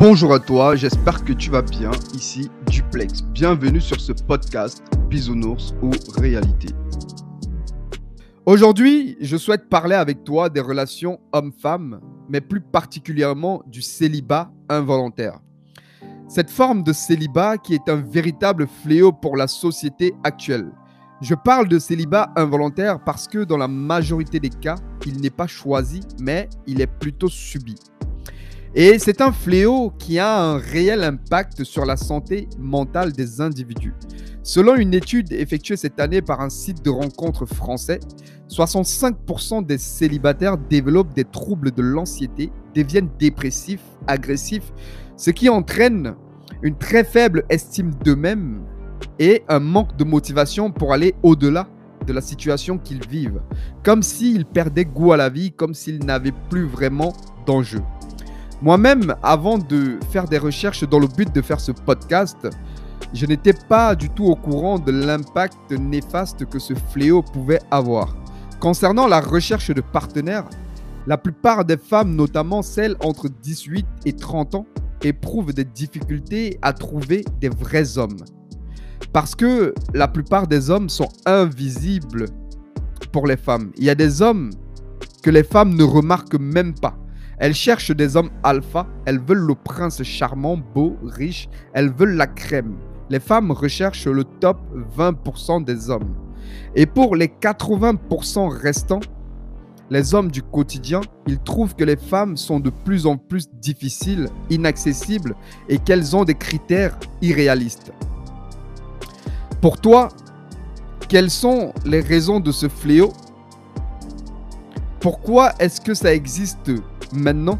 Bonjour à toi, j'espère que tu vas bien. Ici Duplex. Bienvenue sur ce podcast Bisounours ou Réalité. Aujourd'hui, je souhaite parler avec toi des relations hommes-femmes, mais plus particulièrement du célibat involontaire. Cette forme de célibat qui est un véritable fléau pour la société actuelle. Je parle de célibat involontaire parce que dans la majorité des cas, il n'est pas choisi, mais il est plutôt subi. Et c'est un fléau qui a un réel impact sur la santé mentale des individus. Selon une étude effectuée cette année par un site de rencontres français, 65% des célibataires développent des troubles de l'anxiété, deviennent dépressifs, agressifs, ce qui entraîne une très faible estime d'eux-mêmes et un manque de motivation pour aller au-delà de la situation qu'ils vivent, comme s'ils perdaient goût à la vie, comme s'ils n'avaient plus vraiment d'enjeu. Moi-même, avant de faire des recherches dans le but de faire ce podcast, je n'étais pas du tout au courant de l'impact néfaste que ce fléau pouvait avoir. Concernant la recherche de partenaires, la plupart des femmes, notamment celles entre 18 et 30 ans, éprouvent des difficultés à trouver des vrais hommes. Parce que la plupart des hommes sont invisibles pour les femmes. Il y a des hommes que les femmes ne remarquent même pas. Elles cherchent des hommes alpha, elles veulent le prince charmant, beau, riche, elles veulent la crème. Les femmes recherchent le top 20% des hommes. Et pour les 80% restants, les hommes du quotidien, ils trouvent que les femmes sont de plus en plus difficiles, inaccessibles et qu'elles ont des critères irréalistes. Pour toi, quelles sont les raisons de ce fléau? Pourquoi est-ce que ça existe? Maintenant?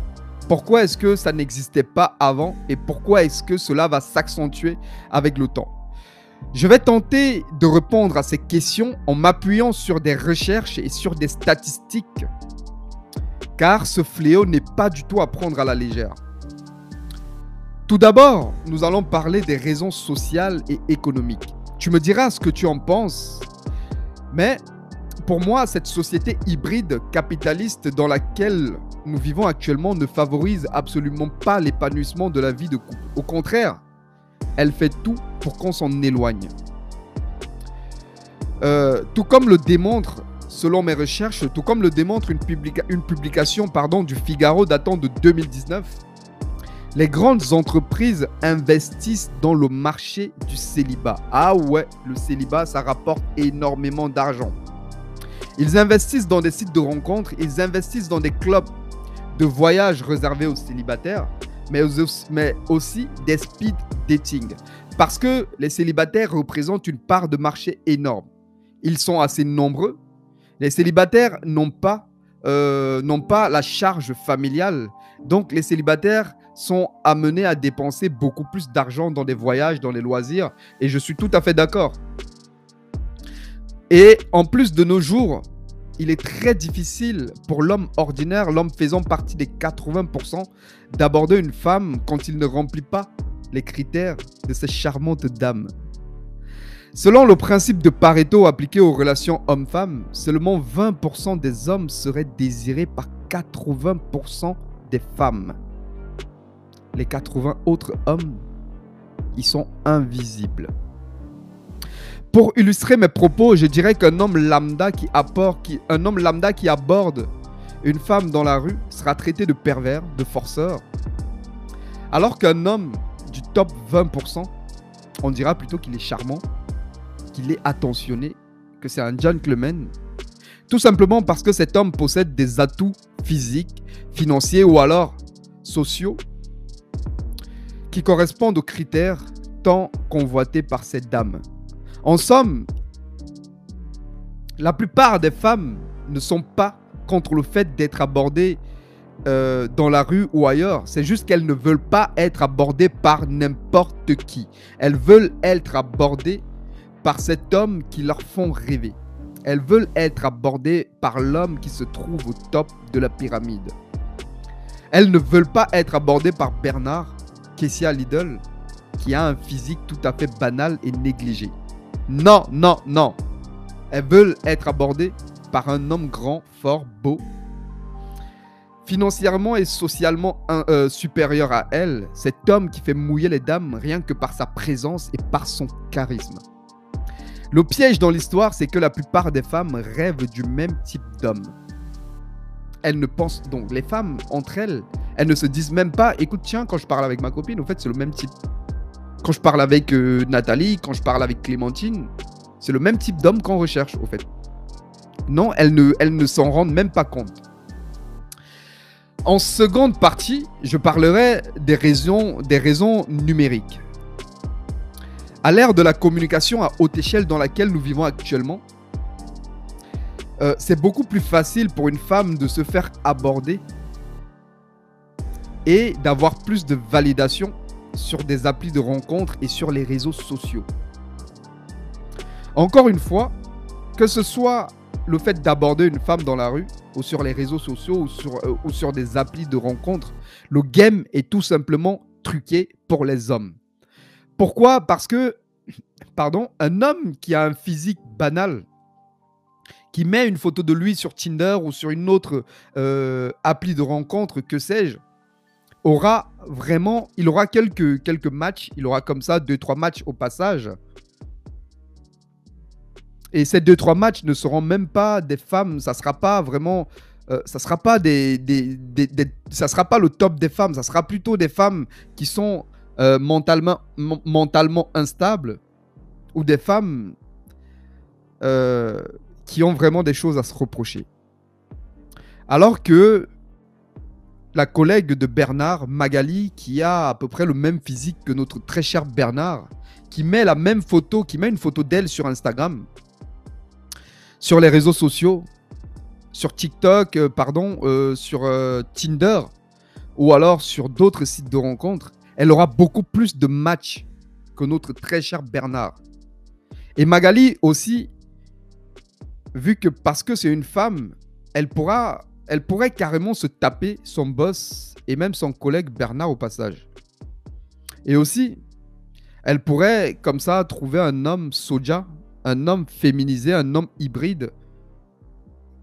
Pourquoi est-ce que ça n'existait pas avant Et pourquoi est-ce que cela va s'accentuer avec le temps? Je vais tenter de répondre à ces questions en m'appuyant sur des recherches et sur des statistiques. Car ce fléau n'est pas du tout à prendre à la légère. Tout d'abord, nous allons parler des raisons sociales et économiques. Tu me diras ce que tu en penses. Mais pour moi, cette société hybride capitaliste dans laquelle nous vivons actuellement ne favorise absolument pas l'épanouissement de la vie de couple. Au contraire, elle fait tout pour qu'on s'en éloigne. Euh, tout comme le démontre, selon mes recherches, tout comme le démontre une, publication du Figaro datant de 2019, les grandes entreprises investissent dans le marché du célibat. Ah ouais, le célibat, ça rapporte énormément d'argent. Ils investissent dans des sites de rencontres, ils investissent dans des clubs de voyage réservés aux célibataires, mais aussi, des speed dating. Parce que les célibataires représentent une part de marché énorme. Ils sont assez nombreux. Les célibataires n'ont pas, euh, n'ont pas la charge familiale. Donc les célibataires sont amenés à dépenser beaucoup plus d'argent dans des voyages, dans les loisirs. Et je suis tout à fait d'accord. Et en plus de nos jours, il est très difficile pour l'homme ordinaire, l'homme faisant partie des 80%, d'aborder une femme quand il ne remplit pas les critères de ces charmantes dames. Selon le principe de Pareto appliqué aux relations hommes-femmes, seulement 20% des hommes seraient désirés par 80% des femmes les 80 autres hommes, ils sont invisibles. Pour illustrer mes propos, je dirais qu'un homme lambda qui apporte, un homme lambda qui aborde une femme dans la rue sera traité de pervers, de forceur. Alors qu'un homme du top 20%, on dira plutôt qu'il est charmant, qu'il est attentionné, que c'est un gentleman. Tout simplement parce que cet homme possède des atouts physiques, financiers ou alors sociaux qui correspondent aux critères tant convoités par cette dame. En somme, la plupart des femmes ne sont pas contre le fait d'être abordées euh, dans la rue ou ailleurs. C'est juste qu'elles ne veulent pas être abordées par n'importe qui. Elles veulent être abordées par cet homme qui leur font rêver. Elles veulent être abordées par l'homme qui se trouve au top de la pyramide. Elles ne veulent pas être abordées par Bernard, Kessia Lidl, qui a un physique tout à fait banal et négligé. Non, non, non. Elles veulent être abordées par un homme grand, fort, beau. financièrement et socialement euh, supérieur à elle, cet homme qui fait mouiller les dames rien que par sa présence et par son charisme. Le piège dans l'histoire, c'est que la plupart des femmes rêvent du même type d'homme. Elles ne pensent donc, les femmes entre elles, elles ne se disent même pas, écoute, tiens, quand je parle avec ma copine, au fait, c'est le même type. Quand je parle avec euh, Nathalie, quand je parle avec Clémentine, c'est le même type d'homme qu'on recherche, au fait. Non, elles ne, ne s'en rendent même pas compte. En seconde partie, je parlerai des raisons, des raisons numériques. À l'ère de la communication à haute échelle dans laquelle nous vivons actuellement, euh, c'est beaucoup plus facile pour une femme de se faire aborder et d'avoir plus de validation sur des applis de rencontres et sur les réseaux sociaux. Encore une fois, que ce soit le fait d'aborder une femme dans la rue ou sur les réseaux sociaux ou sur, euh, des applis de rencontres, le game est tout simplement truqué pour les hommes. Pourquoi? Parce que, pardon, un homme qui a un physique banal, qui met une photo de lui sur Tinder ou sur une autre euh, appli de rencontre, que sais-je, aura vraiment, il aura quelques, quelques matchs, il aura comme ça deux, trois matchs au passage. Et ces deux, trois matchs ne seront même pas des femmes, ça sera pas vraiment, euh, ça sera pas des, des, ça sera pas le top des femmes, ça sera plutôt des femmes qui sont euh, mentalement, mentalement instables ou des femmes euh, qui ont vraiment des choses à se reprocher. Alors que la collègue de Bernard, Magali, qui a à peu près le même physique que notre très cher Bernard, qui met la même photo, qui met une photo d'elle sur Instagram, sur les réseaux sociaux, sur TikTok, euh, pardon, euh, sur euh, Tinder, ou alors sur d'autres sites de rencontres, elle aura beaucoup plus de matchs que notre très cher Bernard. Et Magali aussi, vu que parce que c'est une femme, elle pourra elle pourrait carrément se taper son boss et même son collègue Bernard au passage. Et aussi, elle pourrait comme ça trouver un homme soja, un homme féminisé, un homme hybride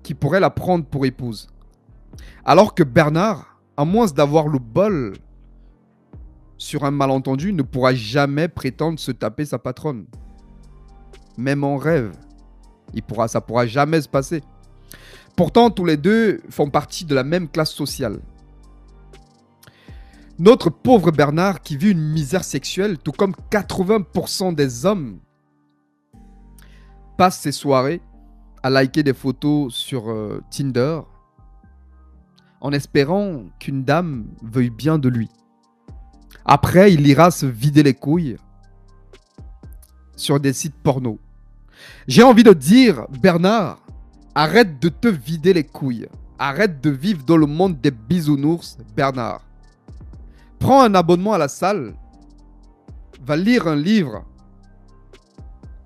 qui pourrait la prendre pour épouse. Alors que Bernard, à moins d'avoir le bol sur un malentendu, ne pourra jamais prétendre se taper sa patronne. Même en rêve, il pourra, ça pourra jamais se passer. Pourtant, tous les deux font partie de la même classe sociale. Notre pauvre Bernard, qui vit une misère sexuelle, tout comme 80% des hommes, passe ses soirées à liker des photos sur euh, Tinder en espérant qu'une dame veuille bien de lui. Après, il ira se vider les couilles sur des sites porno. J'ai envie de dire, Bernard, Arrête de te vider les couilles. Arrête de vivre dans le monde des bisounours, Bernard. Prends un abonnement à la salle. Va lire un livre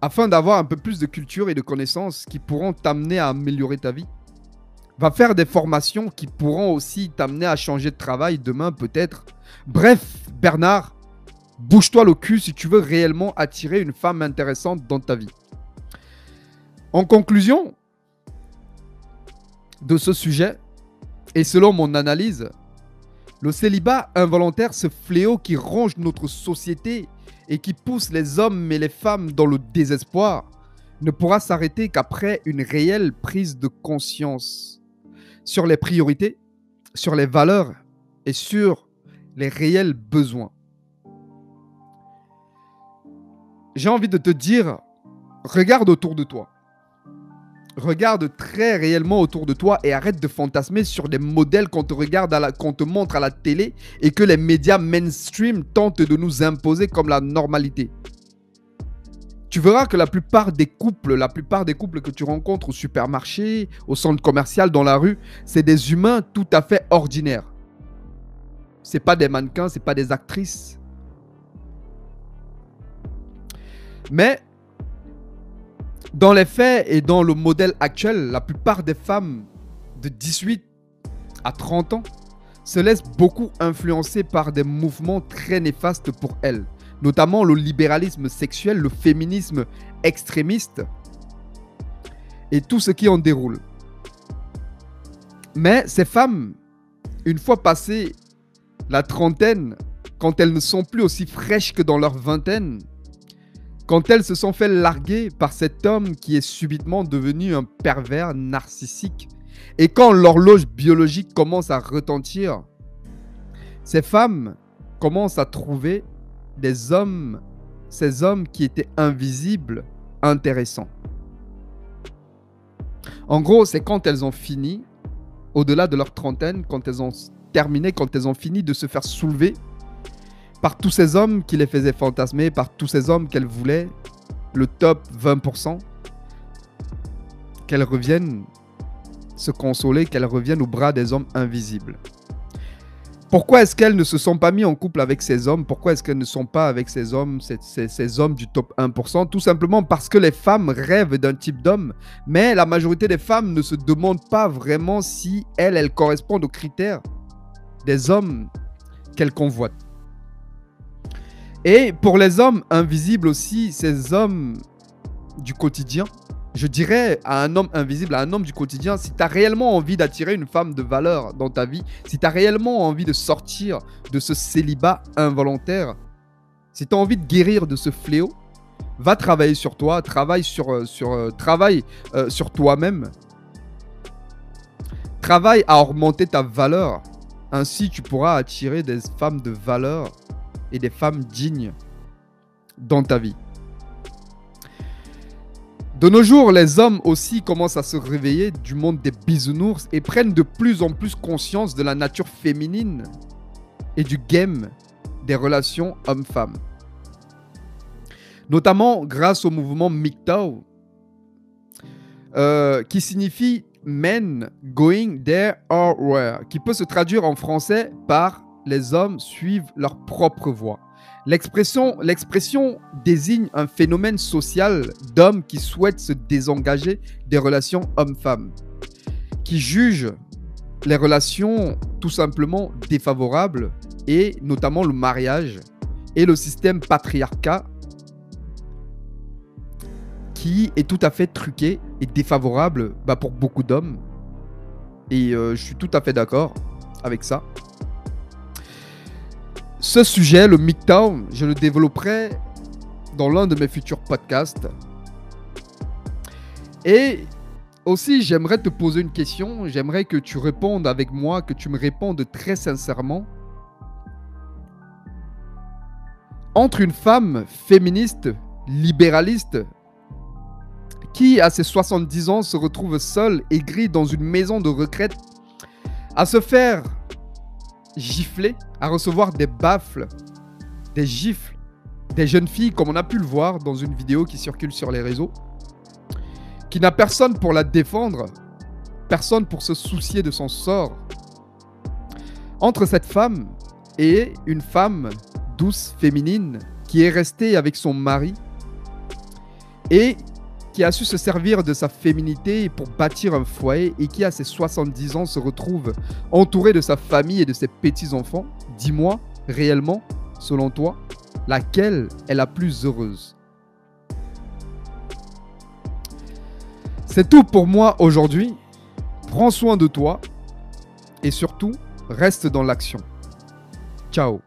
afin d'avoir un peu plus de culture et de connaissances qui pourront t'amener à améliorer ta vie. Va faire des formations qui pourront aussi t'amener à changer de travail demain peut-être. Bref, Bernard, bouge-toi le cul si tu veux réellement attirer une femme intéressante dans ta vie. En conclusion, de ce sujet, et selon mon analyse, le célibat involontaire, ce fléau qui ronge notre société et qui pousse les hommes et les femmes dans le désespoir, ne pourra s'arrêter qu'après une réelle prise de conscience sur les priorités, sur les valeurs et sur les réels besoins. J'ai envie de te dire, regarde autour de toi. Regarde très réellement autour de toi et arrête de fantasmer sur des modèles qu'on te regarde, qu'on te montre à la télé et que les médias mainstream tentent de nous imposer comme la normalité. Tu verras que la plupart des couples, la plupart des couples que tu rencontres au supermarché, au centre commercial, dans la rue, c'est des humains tout à fait ordinaires. C'est pas des mannequins, c'est pas des actrices. Mais dans les faits et dans le modèle actuel, la plupart des femmes de 18 à 30 ans se laissent beaucoup influencer par des mouvements très néfastes pour elles, notamment le libéralisme sexuel, le féminisme extrémiste et tout ce qui en déroule. Mais ces femmes une fois passé la trentaine, quand elles ne sont plus aussi fraîches que dans leur vingtaine, quand elles se sont fait larguer par cet homme qui est subitement devenu un pervers narcissique, et quand l'horloge biologique commence à retentir, ces femmes commencent à trouver des hommes, ces hommes qui étaient invisibles, intéressants. En gros, c'est quand elles ont fini, au-delà de leur trentaine, quand elles ont terminé, quand elles ont fini de se faire soulever par tous ces hommes qui les faisaient fantasmer, par tous ces hommes qu'elles voulaient, le top 20%, qu'elles reviennent se consoler, qu'elles reviennent au bras des hommes invisibles. Pourquoi est-ce qu'elles ne se sont pas mis en couple avec ces hommes? Pourquoi est-ce qu'elles ne sont pas avec ces hommes, ces, hommes du top 1% Tout simplement parce que les femmes rêvent d'un type d'homme, mais la majorité des femmes ne se demandent pas vraiment si elles correspondent aux critères des hommes qu'elles convoitent. Et pour les hommes invisibles aussi, ces hommes du quotidien, je dirais à un homme invisible, à un homme du quotidien, si tu as réellement envie d'attirer une femme de valeur dans ta vie, si tu as réellement envie de sortir de ce célibat involontaire, si tu as envie de guérir de ce fléau, va travailler sur toi, travaille sur, euh, sur, euh, euh, sur toi-même. Travaille à augmenter ta valeur. Ainsi, tu pourras attirer des femmes de valeur et des femmes dignes dans ta vie. De nos jours, les hommes aussi commencent à se réveiller du monde des bisounours et prennent de plus en plus conscience de la nature féminine et du game des relations hommes-femmes. Notamment grâce au mouvement MGTOW, euh, qui signifie Men Going There or Where, qui peut se traduire en français par les hommes suivent leur propre voie. L'expression, désigne un phénomène social d'hommes qui souhaitent se désengager des relations hommes-femmes, qui jugent les relations tout simplement défavorables, et notamment le mariage et le système patriarcat qui est tout à fait truqué et défavorable bah, pour beaucoup d'hommes. Et euh, je suis tout à fait d'accord avec ça. Ce sujet, le MGTOW, je le développerai dans l'un de mes futurs podcasts. Et aussi, j'aimerais te poser une question. J'aimerais que tu répondes avec moi, que tu me répondes très sincèrement. Entre une femme féministe, libéraliste, qui à ses 70 ans se retrouve seule, aigrie dans une maison de retraite, à se faire gifler, à recevoir des baffles, des gifles, des jeunes filles, comme on a pu le voir dans une vidéo qui circule sur les réseaux, qui n'a personne pour la défendre, personne pour se soucier de son sort. Entre cette femme et une femme douce, féminine, qui est restée avec son mari et qui a su se servir de sa féminité pour bâtir un foyer et qui à ses 70 ans se retrouve entouré de sa famille et de ses petits-enfants, dis-moi réellement, selon toi, laquelle est la plus heureuse? C'est tout pour moi aujourd'hui. Prends soin de toi et surtout, reste dans l'action. Ciao